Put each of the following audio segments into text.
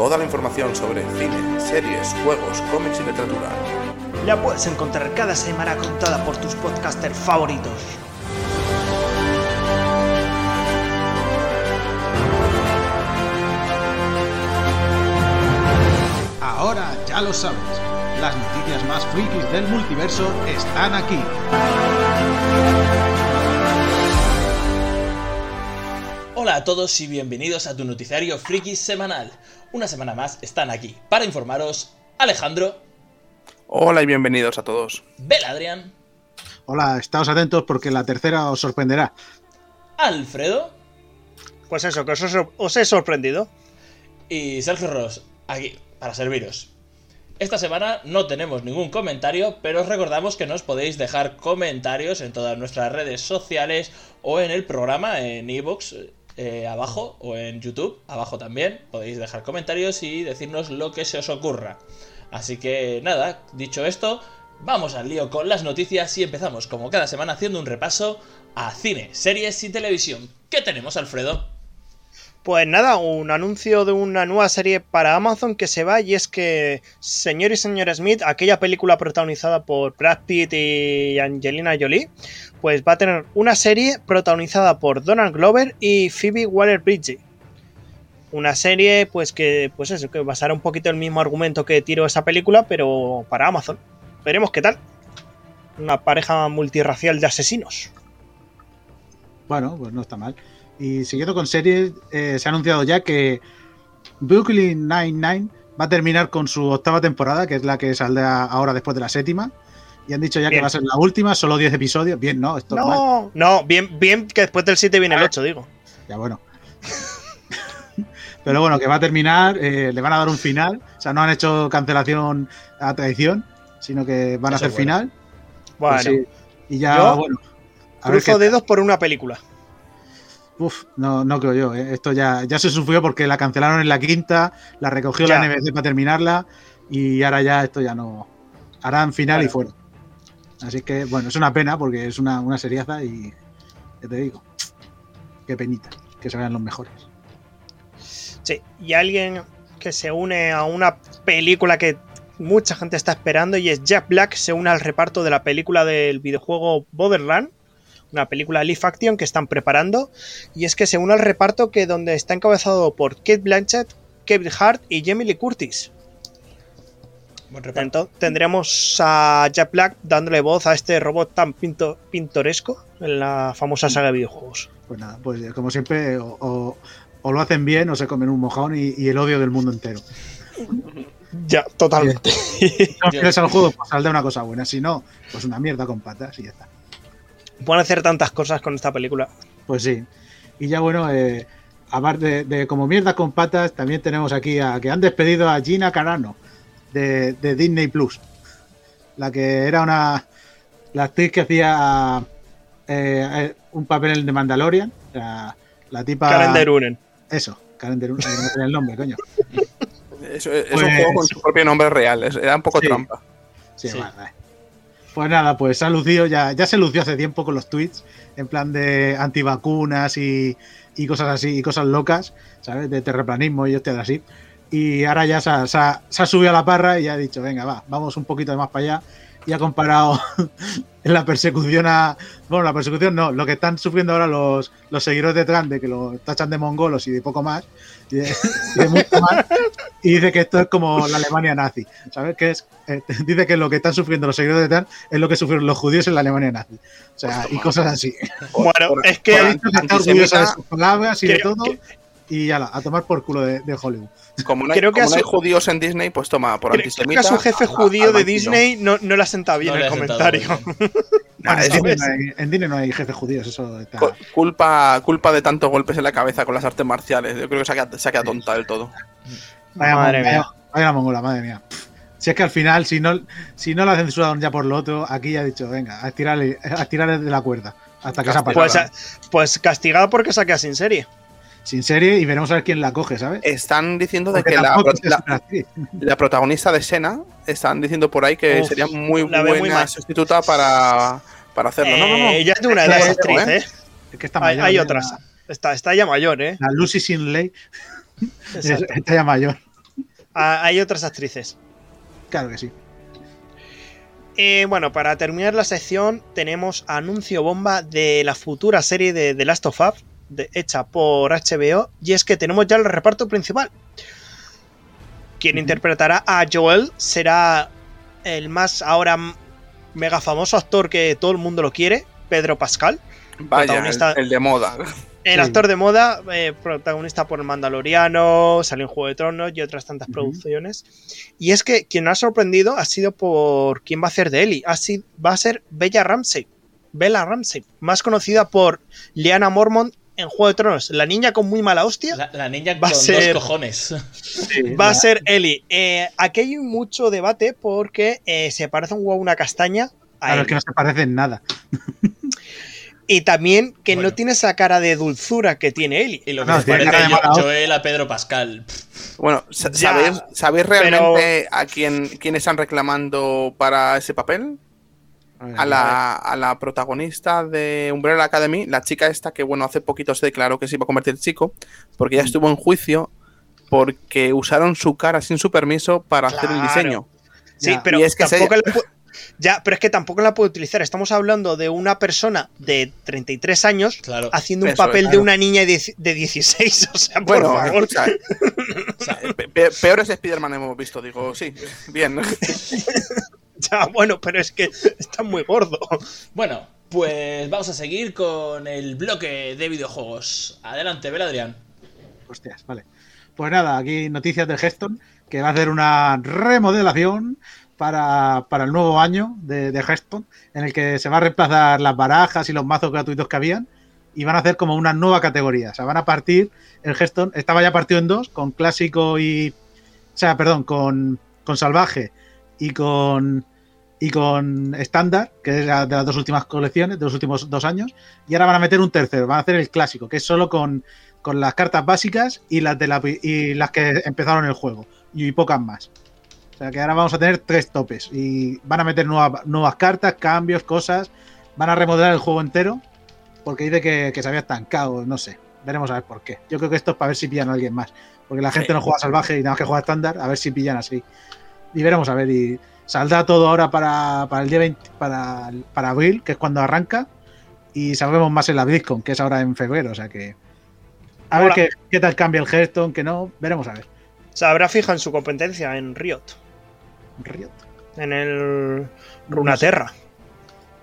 Toda la información sobre cine, series, juegos, cómics y literatura. La puedes encontrar cada semana contada por tus podcasters favoritos. Ahora ya lo sabes, las noticias más frikis del multiverso están aquí. Hola a todos y bienvenidos a tu noticiario friki semanal. Una semana más están aquí para informaros Alejandro, Hola y bienvenidos a todos. Bel Adrián, Hola, estáos atentos porque la tercera os sorprenderá. Alfredo Pues eso, que os, os he sorprendido. y Sergio Ross, aquí para serviros. Esta semana no tenemos ningún comentario, pero os recordamos que nos podéis dejar comentarios en todas nuestras redes sociales o en el programa en iVoox eh, abajo o en YouTube abajo también. Podéis dejar comentarios y decirnos lo que se os ocurra. Así que nada, dicho esto, vamos al lío con las noticias y empezamos como cada semana haciendo un repaso a cine, series y televisión. ¿Qué tenemos, Alfredo? Pues nada, un anuncio de una nueva serie para Amazon que se va y es que Señor y Señora Smith, aquella película protagonizada por Brad Pitt y Angelina Jolie, pues va a tener una serie protagonizada por Donald Glover y Phoebe Waller-Bridge. Una serie pues que pues eso, que basará un poquito el mismo argumento que tiró esa película, pero para Amazon. Veremos qué tal. Una pareja multirracial de asesinos. Bueno, pues no está mal. Y siguiendo con series, eh, se ha anunciado ya que Brooklyn Nine-Nine va a terminar con su octava temporada, que es la que saldrá ahora después de la séptima. Y han dicho ya que va a ser la última, solo 10 episodios. Bien, ¿no? Esto es mal. No, no, bien, bien que después del 7 viene el 8, digo. Ya bueno. Pero bueno, que va a terminar, eh, le van a dar un final. O sea, no han hecho cancelación a traición, sino que van a hacer es bueno. final. Bueno, Pues sí. Y ya, Yo bueno. A ver cruzo qué- dedos por una película. Uf, no, no creo yo. ¿eh? Esto ya, ya se sufrió porque la cancelaron en la quinta, la recogió Ya. la NBC para terminarla y ahora ya esto ya no. Harán final y fuera. Así que, bueno, es una pena porque es una, una seriaza y ya te digo, qué penita que se vean los mejores. Sí, y alguien que se une a una película que mucha gente está esperando y es Jack Black se une al reparto de la película del videojuego Borderland, una película live action que están preparando y es que se une al reparto que donde está encabezado por Kate Blanchett, Kevin Hart y Jamie Lee Curtis. Buen reparto. Entonces tendremos a Jack Black dándole voz a este robot tan pinto- pintoresco en la famosa saga de videojuegos. Pues nada, pues como siempre, o, o- o lo hacen bien o se comen un mojón y, y el odio del mundo entero. Ya, totalmente. Si no quieres al juego, pues saldrá una cosa buena. Si no, pues una mierda con patas y ya está. Pueden hacer tantas cosas con esta película. Pues sí. Y ya bueno, eh, aparte de, de como mierda con patas, también tenemos aquí a que han despedido a Gina Carano de, de Disney Plus. La que era una. La actriz que hacía eh, eh, un papel en The Mandalorian. La, la tipa. Karen Derunen. Eso, Karen Derunen. no sale el nombre, coño. Es, es Pues- un juego con su propio nombre real, es- era un poco Sí. trampa. Sí, Sí. vale, vale. Pues nada, pues se ha lucido, ya, ya se lució hace tiempo con los tweets, en plan de antivacunas y, y cosas así, y cosas locas, ¿sabes? De terraplanismo y hostias así. Y ahora ya se ha, se ha- se ha subido a la parra y ha dicho, venga, va, vamos un poquito más para allá. Y ha comparado en la persecución a. Bueno, la persecución no, lo que están sufriendo ahora los, los seguidores de Trump, de que lo tachan de mongolos y de poco más, y de, y de mucho más. Y dice que esto es como la Alemania nazi, ¿sabes? Que es, eh, dice que lo que están sufriendo los seguidores de Trump es lo que sufrieron los judíos en la Alemania nazi. O sea, y cosas así. Bueno, por- es que por- dicho que está orgullosa de sus palabras y de todo. que- Y ya, a tomar por culo de, de Hollywood. Como no hay, Creo que como a no hay judíos en Disney, pues toma, por creo, creo que antisemita. a su jefe a- judío de. Disney no, no le ha sentado bien No el comentario. Nah, en, Disney no hay, en Disney no hay jefes judíos, eso está. cu- culpa, culpa de tantos golpes en la cabeza con las artes marciales. Yo creo que se ha quedado, se ha quedado tonta del todo. Vaya, Madre mía. vaya la mongola, madre mía. Si es que al final, si no, si no la censuraron ya por lo otro, aquí ya ha dicho, venga, a tirarle, a tirarle de la cuerda. Hasta que se ha pasado. Pues, pues castigado porque se ha quedado sin serie. Sin serie y veremos a ver quién la coge, ¿sabes? Están diciendo de que la, protagonista de Sena están diciendo por ahí que Uf, sería muy muy buena mal. sustituta para, para hacerlo. No, no, no. Eh, ya es de una edad Es esa que- actriz, ¿eh? Es que está Hay, mayor, hay ya, otras. La, Está, está ya mayor, ¿eh? la Lucy Sinley está ya mayor. Ah, hay otras actrices. Claro que sí. Eh, bueno, para terminar la sección, tenemos anuncio bomba de la futura serie de The Last of Us, de- hecha por HBO, y es que tenemos ya el reparto principal. Quien interpretará a Joel será el más ahora mega famoso actor que todo el mundo lo quiere, Pedro Pascal. Vaya, el, protagonista- el de moda. El Sí. actor de moda, eh, protagonista por El Mandaloriano, salió en Juego de Tronos y otras tantas producciones. Y es que quien ha sorprendido ha sido por quién va a hacer de Ellie. Ha sido- va a ser Bella Ramsey. Bella Ramsey, más conocida por Liana Mormont en Juego de Tronos. La niña con muy mala hostia La, la niña Va a con ser- dos cojones. va a ser Ellie. Eh, aquí hay mucho debate porque eh, se parece un huevo a una castaña. A Claro, es que no se parecen nada. Y también que Bueno. no tiene esa cara de dulzura que tiene Ellie. Y lo que No, parece hostia. Joel a Pedro Pascal. Bueno, Ya, ¿sabéis, ¿sabéis realmente a quién, quién están reclamando para ese papel? A la, a la protagonista de Umbrella Academy, la chica esta que, bueno, hace poquito se declaró que se iba a convertir en chico, porque ya estuvo en juicio porque usaron su cara sin su permiso para hacer el diseño. Sí, Ya. pero Y es que tampoco se- la pu- ya, pero es que tampoco la puede utilizar. Estamos hablando de una persona de 33 años claro. haciendo un Eso es, papel de una niña de dieci- de 16. O sea, por Bueno, favor. pe- peores Spider-Man hemos visto, digo, sí, bien. Ya, bueno, pero es que está muy gordo. Bueno, pues vamos a seguir con el bloque de videojuegos. Adelante, Bel Adrián. Hostias, vale. Pues nada, aquí noticias de Geston, que va a hacer una remodelación para, para el nuevo año de, de Geston, en el que se va a reemplazar las barajas y los mazos gratuitos que habían, y van a hacer como una nueva categoría. O sea, van a partir, el Geston estaba ya partido en dos, con clásico y... O sea, perdón, con, con salvaje y con y con estándar, que es de las dos últimas colecciones, de los últimos dos años, y ahora van a meter un tercero, van a hacer el clásico, que es solo con, con las cartas básicas y las de la, y las que empezaron el juego, y pocas más. O sea que ahora vamos a tener tres topes y van a meter nuevas, nuevas cartas, cambios, cosas, van a remodelar el juego entero, porque dice que, que se había estancado, no sé, veremos a ver por qué. Yo creo que esto es para ver si pillan a alguien más, porque la gente Sí. no juega salvaje y nada más que juega estándar, a ver si pillan así. Y veremos a ver, y saldrá todo ahora para, para el día 20, para, para abril, que es cuando arranca, y sabremos más en la BlizzCon, que es ahora en febrero, o sea que... A ver qué, qué tal cambia el Hearthstone, que no, veremos a ver. Se habrá fija en su competencia en Riot, Riot. en el Runaterra.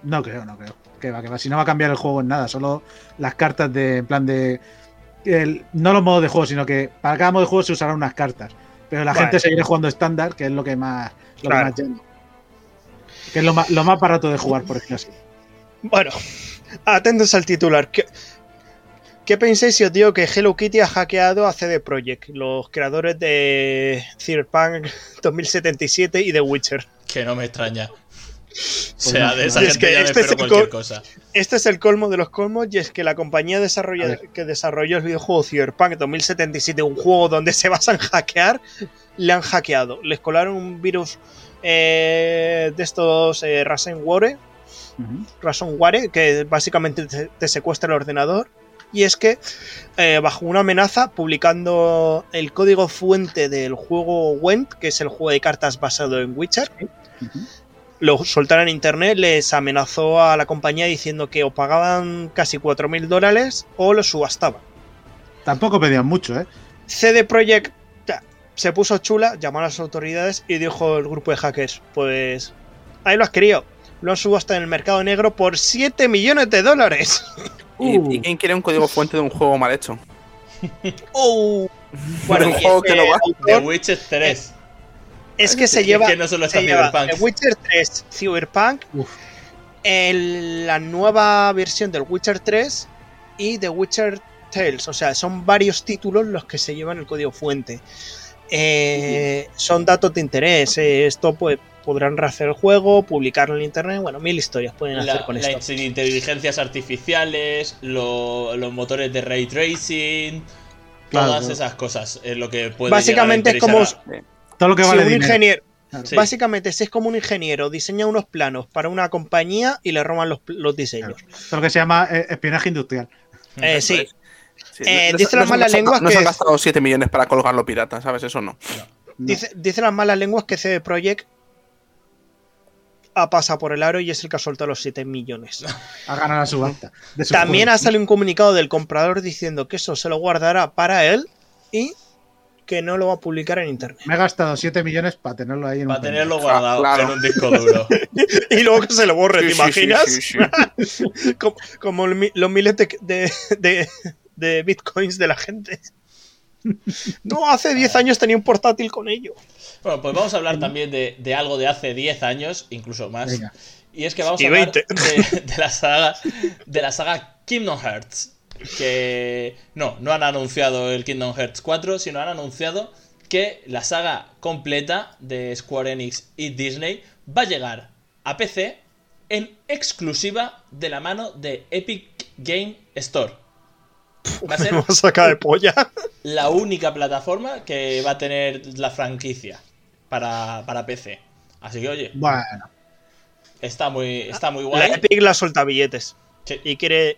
No creo, no creo. Que va, que va. Si no va a cambiar el juego en nada, solo las cartas de, en plan de. el- no los modos de juego, sino que para cada modo de juego se usarán unas cartas. Pero la Vale. gente seguirá jugando estándar, que es lo que más, lo Claro. más llama. Que es lo más, lo más barato de jugar, por ejemplo así. Bueno, atentos al titular. ¿Qué, qué pensáis si os digo que Hello Kitty ha hackeado a CD Projekt, los creadores de Cyberpunk 2077 y The Witcher? Que no me extraña. O sea, no, de esa es gente que ya este es espero el cualquier co- cosa. Este es el colmo de los colmos y es que la compañía desarrolla- que desarrolló el videojuego Cyberpunk 2077, un juego donde se basa en hackear, le han hackeado. Les colaron un virus eh, de estos eh, ransomware, Ujú. ransomware que básicamente te, te secuestra el ordenador. Y es que, eh, bajo una amenaza, publicando el código fuente del juego Went, que es el juego de cartas basado en Witcher. Lo soltaron en internet, les amenazó a la compañía diciendo que o pagaban casi 4.000 dólares o lo subastaban. Tampoco pedían mucho, ¿eh? CD Projekt se puso chula, llamó a las autoridades y dijo el grupo de hackers, pues ahí lo has querido. Lo han subastado en el mercado negro por 7 millones de dólares. ¿Y, Uh. y quién quiere un código fuente de un juego mal hecho? ¡Oh! un y juego que no va. The Witcher 3. Es que se lleva, que no solo está se lleva. The Witcher 3, Cyberpunk, el- la nueva versión del Witcher 3 y The Witcher Tales. O sea, son varios títulos los que se llevan el código fuente. Eh, son datos de interés. eh, esto pues podrán rehacer el juego, publicarlo en internet. Bueno, mil historias pueden hacer La- con las esto. inteligencias artificiales, lo- los motores de ray tracing, Claro, todas esas cosas es lo que puede Básicamente es a como Todo lo que si vale un dinero. ingeniero, Claro. Sí. básicamente si es como un ingeniero diseña unos planos para una compañía y le roban los, los diseños. Todo lo que se llama eh, espionaje industrial. Eh, sí, Sí, Eh, no- dicen no las se han malas gastado- lenguas No que se han es- gastado 7 millones para colgarlo pirata, ¿sabes? Eso no. Dice, dice las malas lenguas que CD Projekt ha pasado por el aro y es el que ha soltado los 7 millones. Ha ganado la subasta. También ha salido un comunicado del comprador diciendo que eso se lo guardará para él y que no lo va a publicar en internet. Me he gastado 7 millones para tenerlo ahí en Para un tenerlo Ah, guardado claro. en un disco duro. Y luego que se lo borre, ¿te Sí, imaginas? sí, sí, sí. como como el mi- los miles de, de- de- de bitcoins de la gente. No, hace 10 años tenía un portátil con ello. Bueno, pues vamos a hablar también de, de algo de hace 10 años, incluso más. Venga. Y es que vamos Y a hablar 20. de, de la saga de la saga Kingdom Hearts. Que no, no han anunciado el Kingdom Hearts 4, sino han anunciado que la saga completa de Square Enix y Disney va a llegar a PC en exclusiva de la mano de Epic Game Store. Va a ser Me va a sacar de polla. la única plataforma que va a tener la franquicia para, para PC. Así que, oye, Bueno, está muy, está muy La guay. Epic la suelta billetes. Sí. Y quiere.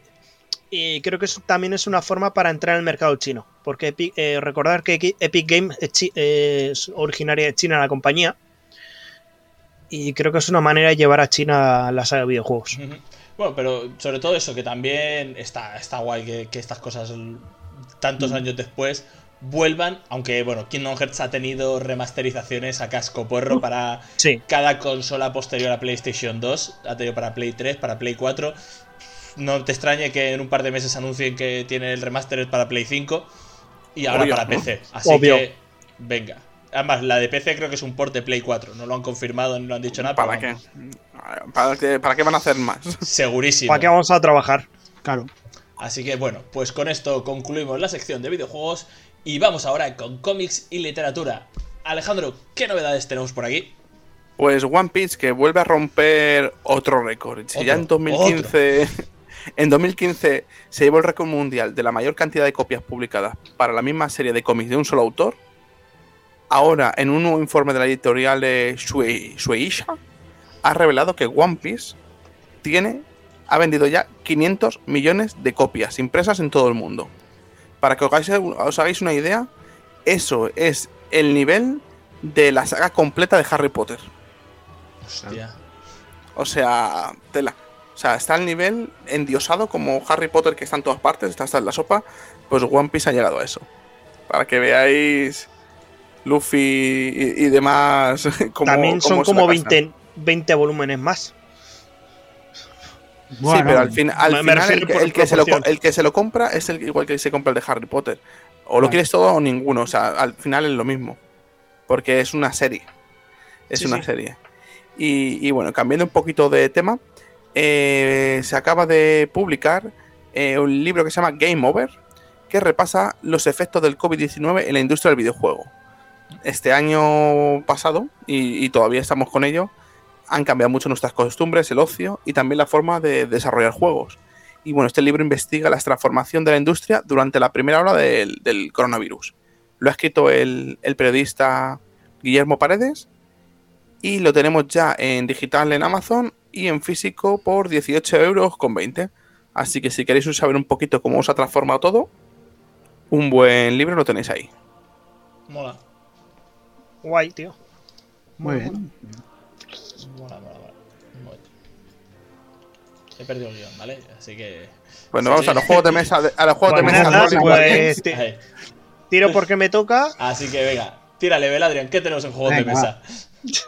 Y creo que eso también es una forma para entrar al mercado chino. Porque Epic- eh, recordar que Epic Game es, eh, originaria de China la compañía. Y creo que es una manera de llevar a China la saga de videojuegos. Bueno, pero sobre todo eso, que también está, está guay que, que estas cosas tantos años después vuelvan, aunque bueno, Kingdom Hearts ha tenido remasterizaciones a casco porro para Sí. cada consola posterior a PlayStation 2, ha tenido para Play 3, para Play 4. No te extrañe que en un par de meses anuncien que tiene el remaster para Play 5 y ahora Obvio, para ¿no? PC. Así Obvio. que, venga. Además, la de PC creo que es un port de Play 4. No lo han confirmado, no lo han dicho nada. ¿Para pero qué? ¿Para qué? ¿Para qué van a hacer más? Segurísimo. ¿Para qué vamos a trabajar? claro. Así que bueno, pues con esto concluimos la sección de videojuegos y vamos ahora con cómics y literatura. Alejandro, ¿qué novedades tenemos por aquí? Pues One Piece que vuelve a romper otro récord. Si ya en Otro, 2015, en 2015 se llevó el récord mundial de la mayor cantidad de copias publicadas para la misma serie de cómics de un solo autor, ahora en un nuevo informe de la editorial de Shui- Shueisha ha revelado que One Piece tiene ha vendido ya 500 millones de copias impresas en todo el mundo. Para que os hagáis, os hagáis una idea, eso es el nivel de la saga completa de Harry Potter. Hostia. O sea, tela. O sea, está al nivel endiosado como Harry Potter que está en todas partes, está hasta en la sopa. Pues One Piece ha llegado a eso. Para que veáis Luffy y, y demás. También son como gastan. 20, 20 volúmenes más. sí, pero al, fin- al me- me final el, que- por el que se lo, el que se lo compra es el igual que se compra el de Harry Potter. O lo Vale. quieres todo o ninguno. O sea, al final es lo mismo. Porque es una serie. Es Sí, una sí. serie. Y, y bueno, cambiando un poquito de tema, eh, se acaba de publicar eh, un libro que se llama Game Over, que repasa los efectos del COVID-19 en la industria del videojuego. Este año pasado, y, todavía estamos con ello, han cambiado mucho nuestras costumbres, el ocio y también la forma de desarrollar juegos. Y bueno, este libro investiga la transformación de la industria durante la primera hora del, coronavirus. Lo ha escrito el periodista Guillermo Paredes y lo tenemos ya en digital en Amazon y en físico por 18 euros con 20. Así que si queréis saber un poquito cómo os ha transformado todo, un buen libro lo tenéis ahí. Mola. Guay, tío. Muy bien. Mola, mola, mola. Muy bien. He perdido el guion, ¿vale? Así que. Bueno, Sí. vamos a los juegos de mesa. a los juegos de mesa. nada, pues-. Tiro porque me toca. Así que venga, tírale, Beladrian, ¿qué tenemos en juegos de mesa?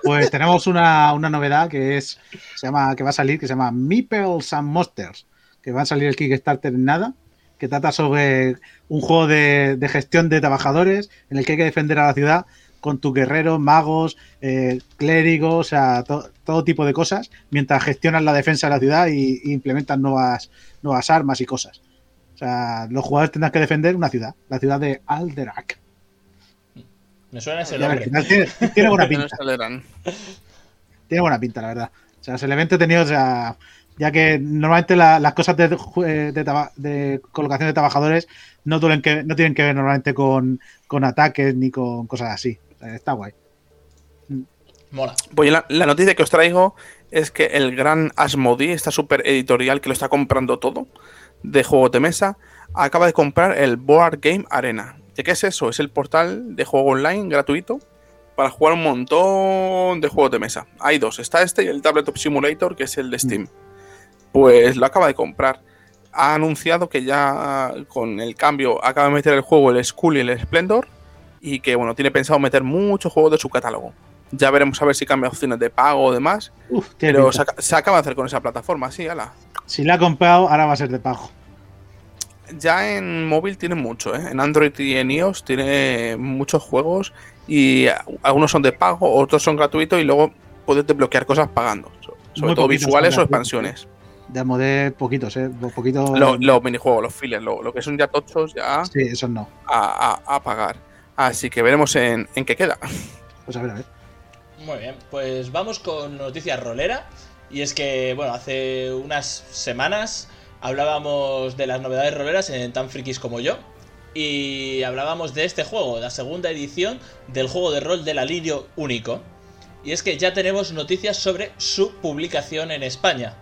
Pues tenemos una, una novedad que es se llama que va a salir que se llama Meeples and Monsters que va a salir el Kickstarter en nada que trata sobre un juego de, de gestión de trabajadores en el que hay que defender a la ciudad con tus guerreros, magos, eh, clérigos, o sea, to- todo tipo de cosas, mientras gestionas la defensa de la ciudad y, y implementan nuevas, nuevas armas y cosas. O sea, los jugadores tendrán que defender una ciudad, la ciudad de Alderac. Me suena ese ver, nombre. tiene, tiene buena pinta. Tiene buena pinta, la verdad. O sea, se le entretenido, o sea, ya que normalmente la- las cosas de, eh, de traba- de colocación de trabajadores no, duelen que, no tienen que ver normalmente con, con ataques ni con cosas así. O sea, está guay. Mola. Pues la, la noticia que os traigo es que el gran Asmodee, esta super editorial que lo está comprando todo de juegos de mesa, acaba de comprar el Board Game Arena. ¿De qué es eso? Es el portal de juego online gratuito para jugar un montón de juegos de mesa. Hay dos, está este y el Tabletop Simulator, que es el de Steam. Pues lo acaba de comprar. Ha anunciado que ya con el cambio acaba de meter el juego el Skull y el Splendor y que bueno, tiene pensado meter muchos juegos de su catálogo. Ya veremos a ver si cambia opciones de pago o demás. Uf, pero se, se acaba de hacer con esa plataforma, sí, ala. Si la ha comprado, ahora va a ser de pago. Ya en móvil tiene mucho, ¿eh? En Android y en iOS tiene muchos juegos y algunos son de pago, otros son gratuitos y luego puedes desbloquear cosas pagando. So- Sobre Muy todo visuales o expansiones. De modé poquitos, ¿eh? Poquitos. Lo- Los minijuegos, los fillers, lo, lo que son ya tochos ya Sí, esos no. a, a- a pagar. Así que veremos en, en qué queda. Pues a ver, a ver. Muy bien, pues vamos con noticias rolera. Y es que, bueno, hace unas semanas hablábamos de las novedades roleras en Tan Frikis como yo. Y hablábamos de este juego, la segunda edición del juego de rol del alivio único. Y es que ya tenemos noticias sobre su publicación en España.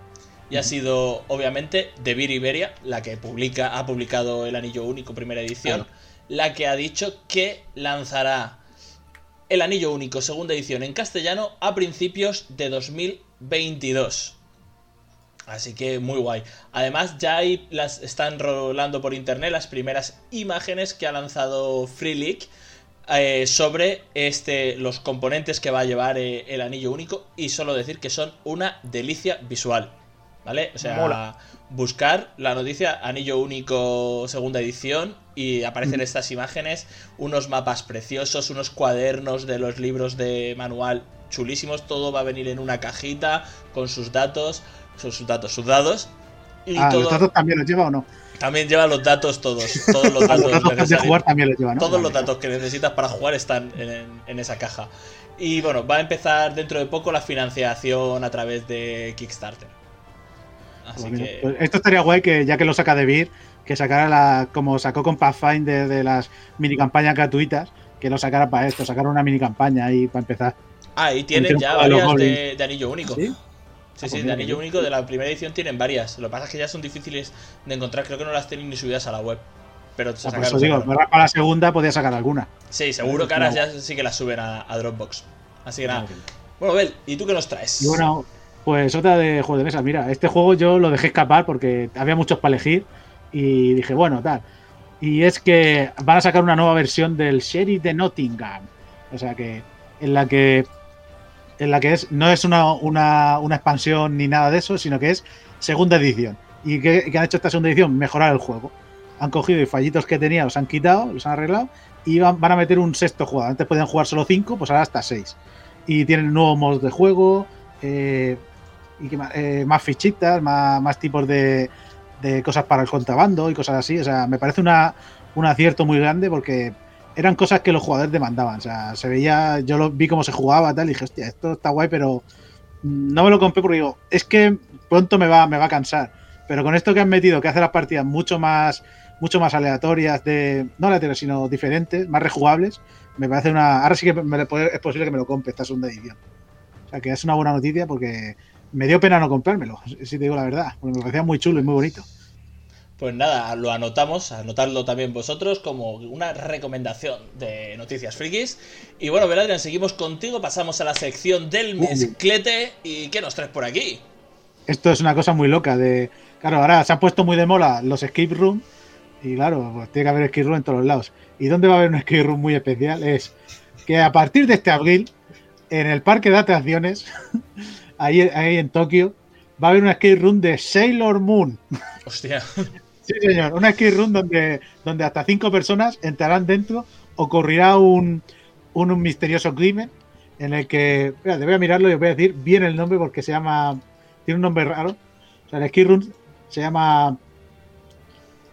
Y ha sido, obviamente, de Vir Iberia, la que publica, ha publicado el Anillo Único primera edición, Claro. la que ha dicho que lanzará el Anillo Único segunda edición en castellano a principios de 2022. Así que muy guay. Además ya hay las están rolando por internet las primeras imágenes que ha lanzado Free League eh, sobre este los componentes que va a llevar eh, el anillo único y solo decir que son una delicia visual. ¿Vale? O sea, Mola. buscar la noticia Anillo Único segunda edición y aparecen estas imágenes, unos mapas preciosos, unos cuadernos de los libros de manual chulísimos, todo va a venir en una cajita con sus datos, sus, sus datos, sus dados. Y Ah, todo, ¿los datos también los lleva o no? también lleva los datos todos, todos los datos los datos de necesarios. jugar también los lleva, ¿no? Todos los datos que necesitas para jugar están en, en esa caja. Y bueno, va a empezar dentro de poco la financiación a través de Kickstarter. Así Bueno, que. pues esto estaría guay que ya que lo saca de Vir, que sacara la. como sacó con Pathfinder de las mini campañas gratuitas, que lo sacara para esto, sacar una mini campaña ahí para empezar. Ah, y tienen ya varias de, de anillo único. ¿Sí? Sí, Ah, pues sí, de anillo único de la primera edición tienen varias. Lo que pasa es que ya son difíciles de encontrar. Creo que no las tienen ni subidas a la web. Pero se Ah, por sacaron, eso digo, para la segunda podía sacar alguna. Sí, seguro que ahora ya sí que las suben a, a Dropbox. Así que nada. Bueno, Bel, ¿y tú qué nos traes? Bueno, pues otra de juego de mesa. Mira, este juego yo lo dejé escapar porque había muchos para elegir y dije, bueno, tal. Y es que van a sacar una nueva versión del Sheriff de Nottingham. O sea que en la que en la que es no es una, una, expansión ni nada de eso, sino que es segunda edición. ¿Y qué han hecho esta segunda edición? Mejorar el juego. Han cogido y fallitos que tenía, los han quitado, los han arreglado y van, van a meter un sexto jugador. Antes podían jugar solo cinco, pues ahora hasta seis. Y tienen nuevos modos de juego, eh, y que eh, más fichitas, más, más tipos de, de cosas para el contrabando y cosas así. O sea, me parece una, un acierto muy grande porque eran cosas que los jugadores demandaban. O sea, se veía, yo lo vi cómo se jugaba tal, y dije, hostia, esto está guay, pero no me lo compré porque digo, es que pronto me va, me va a cansar. Pero con esto que han metido, que hace las partidas mucho más, mucho más aleatorias, de, no aleatorias, sino diferentes, más rejugables, me parece una. Ahora sí que me, es posible que me lo compre esta segunda edición. O sea, que es una buena noticia porque me dio pena no comprármelo, si te digo la verdad, porque me parecía muy chulo y muy bonito. Pues nada, lo anotamos, anotadlo también vosotros como una recomendación de Noticias Frikis. Y bueno, Beladrian, seguimos contigo, pasamos a la sección del mezclete. ¿Y qué nos traes por aquí? Esto es una cosa muy loca de. Claro, ahora se han puesto muy de mola los escape room. Y claro, pues tiene que haber escape room en todos los lados. ¿Y dónde va a haber un escape room muy especial? Es que a partir de este abril, en el parque de atracciones, ahí, ahí en Tokio, va a haber un escape room de Sailor Moon. Hostia. Sí, señor. Una escape room donde, donde hasta cinco personas entrarán dentro, ocurrirá un, un, misterioso crimen en el que. Espérate, voy a mirarlo y os voy a decir bien el nombre porque se llama. Tiene un nombre raro. O sea, el escape room se llama.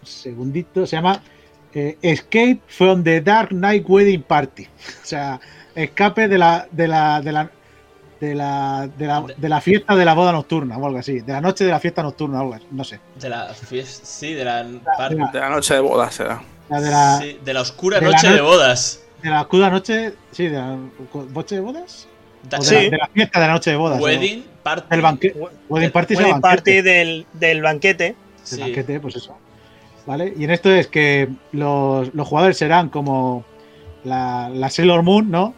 Segundito, se llama eh, Escape from the Dark Night Wedding Party. O sea, escape de la, de la, de la, de la, de la, de la fiesta de la boda nocturna o algo así. De la noche de la fiesta nocturna o algo así. No sé. De la fiesta. Sí, de la. de la- De la noche de bodas será. La de la, sí, de la oscura de la noche de bodas. de la oscura noche. Sí, de la noche de bodas. De, Sí. la, de la fiesta de la noche de bodas. Wedding party. Del banquete. Wedding party es el Wedding banquete. party del, del banquete. El Sí. banquete, pues eso. ¿Vale? Y en esto es que los, los jugadores serán como la, la Sailor Moon, ¿no?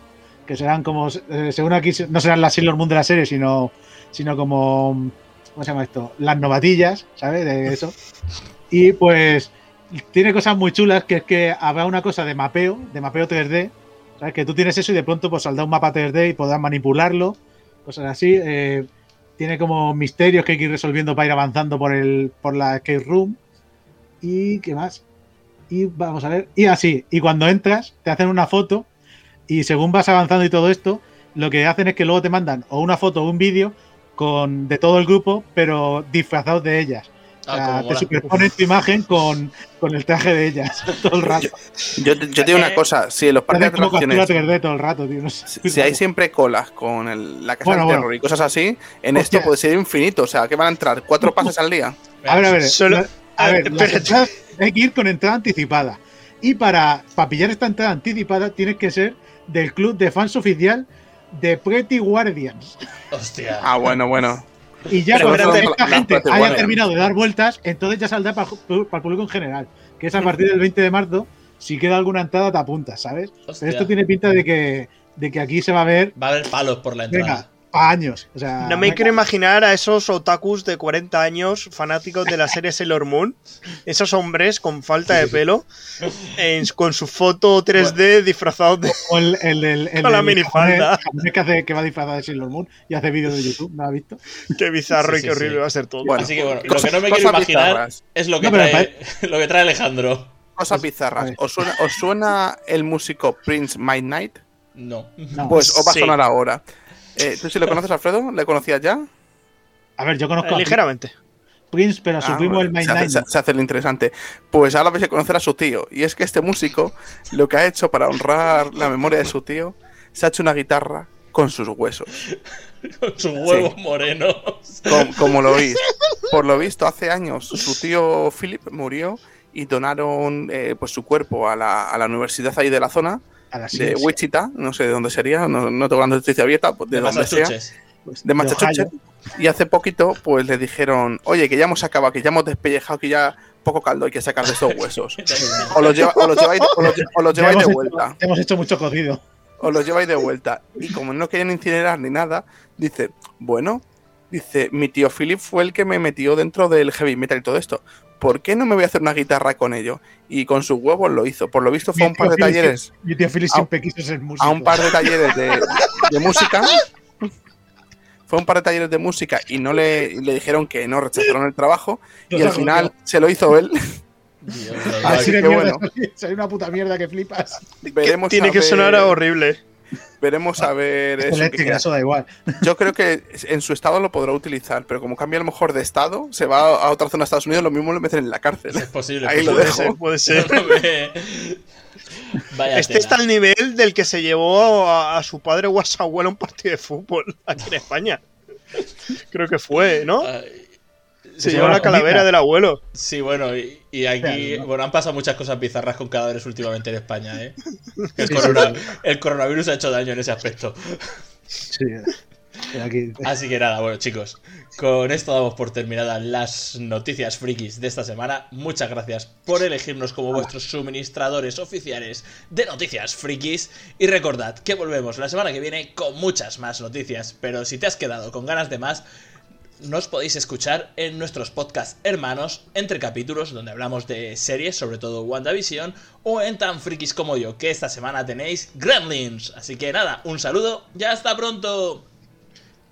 Que serán como, eh, según aquí, no serán las Sailor Moon de la serie, sino, sino como, ¿cómo se llama esto? Las novatillas, ¿sabes? De eso. Y pues tiene cosas muy chulas, que es que habrá una cosa de mapeo, de mapeo 3D, ¿sabes? Que tú tienes eso y de pronto pues saldrá un mapa 3D y podrás manipularlo, cosas así. Eh, tiene como misterios que hay que ir resolviendo para ir avanzando por, el, por la escape room. ¿Y qué más? Y vamos a ver. Y así, y cuando entras, te hacen una foto y según vas avanzando y todo esto, lo que hacen es que luego te mandan o una foto o un vídeo con de todo el grupo, pero disfrazados de ellas. O Ah, sea, como te mola. superpones tu imagen con, con el traje de ellas todo el rato. Yo, yo te digo una cosa, si en los parques de atracciones 3D todo el rato, tío. no sé. Si, si hay siempre colas con el- la casa Bueno, del bueno. terror y cosas así, en Hostia. esto puede ser infinito. O sea, que van a entrar cuatro pases al día. A ver, a ver. Solo- la- a a ver, entradas hay que ir con entrada anticipada. Y para, para pillar esta entrada anticipada tienes que ser del club de fans oficial de Pretty Guardians. Hostia. Ah, bueno, bueno. Y ya Pero cuando esta la- gente haya terminado de dar vueltas, entonces ya saldrá para, el público en general. Que es a partir del 20 de marzo. Si queda alguna entrada, te apuntas, ¿sabes? Hostia. Pero esto tiene pinta de que, de que aquí se va a ver, Va a haber palos por la entrada. venga, para años. O sea, No me quiero imaginar a esos otakus de 40 años, fanáticos de la serie Sailor Moon, esos hombres con falta de pelo, en- con su foto 3D disfrazados de. O el, el, Con la minifalda. que, hace, que va disfrazado de Sailor Moon y hace vídeos de YouTube, ¿no has visto? Qué bizarro Sí, y sí, qué horrible sí. va a ser todo. Bueno, Así que bueno, lo que no me quiero imaginar bizarras. es lo que, No, trae, lo que trae Alejandro. Cosas bizarras. ¿Os suena, os suena el músico Prince Midnight? No. No. Pues os va a Sí. sonar ahora. Eh, ¿Tú sí lo conoces, Alfredo? ¿Le conocías ya? A ver, yo conozco Eh, a ligeramente. Prince, pero a su Ah, primo bueno, el Main se, hace, se- hace lo interesante. Pues ahora vais a conocer a su tío. Y es que este músico, lo que ha hecho para honrar la memoria de su tío, se ha hecho una guitarra con sus huesos. Con sus huevos morenos. Com- como lo oís. Por lo visto, hace años su tío Philip murió y donaron eh, pues su cuerpo a la, a la universidad ahí de la zona, A la de. Wichita, no sé de dónde sería, no, no tengo la noticia abierta, pues de, De donde sea. Pues, de Massachusetts. Y hace poquito, pues le dijeron, oye, que ya hemos acabado, que ya hemos despellejado, que ya poco caldo hay que sacar de estos huesos. O los, lleva- o los lleváis, o los, o los lleváis de hecho- vuelta. hemos hecho mucho cocido. Os los lleváis de vuelta. Y como no querían incinerar ni nada, dice, bueno, dice, mi tío Philip fue el que me metió dentro del heavy metal y todo esto. ¿Por qué no me voy a hacer una guitarra con ello? Y con sus huevos lo hizo. Por lo visto fue a un par de Philip talleres, Mi tío Philip A- siempre quiso ser músico. a un par de talleres de, de música. Fue a un par de talleres de música y no le, y le dijeron que no, rechazaron el trabajo. Y al final se lo hizo él. Dios, Así que mierda, bueno. soy una puta mierda que flipas. Veremos Tiene que ver- sonar horrible. Veremos a ver eso. Eléctrica, da igual. Yo creo que en su estado lo podrá utilizar, pero como cambia a lo mejor de estado, se va a otra zona de Estados Unidos, lo mismo lo meten en la cárcel. Es posible. Ahí lo puede dejo. ser. Puede ser. No me- Vaya Este tela. está al nivel del que se llevó a, a su padre o a su abuelo a un partido de fútbol aquí en España. Creo que fue, ¿no? Ay, Se se llevó va la calavera del abuelo. Sí, bueno, y, y aquí, bueno, han pasado muchas cosas bizarras con cadáveres últimamente en España, ¿eh? El, corona- coronavirus ha hecho daño en ese aspecto. Sí. Aquí. Así que nada, bueno, chicos, con esto damos por terminadas las noticias frikis de esta semana. Muchas gracias por elegirnos como vuestros suministradores oficiales de noticias frikis. Y recordad que volvemos la semana que viene con muchas más noticias. Pero si te has quedado con ganas de más, nos podéis escuchar en nuestros podcasts hermanos entre capítulos donde hablamos de series, sobre todo WandaVision, o en tan frikis como yo, que esta semana tenéis Gremlins. Así que nada, un saludo y hasta pronto.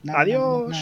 Adiós.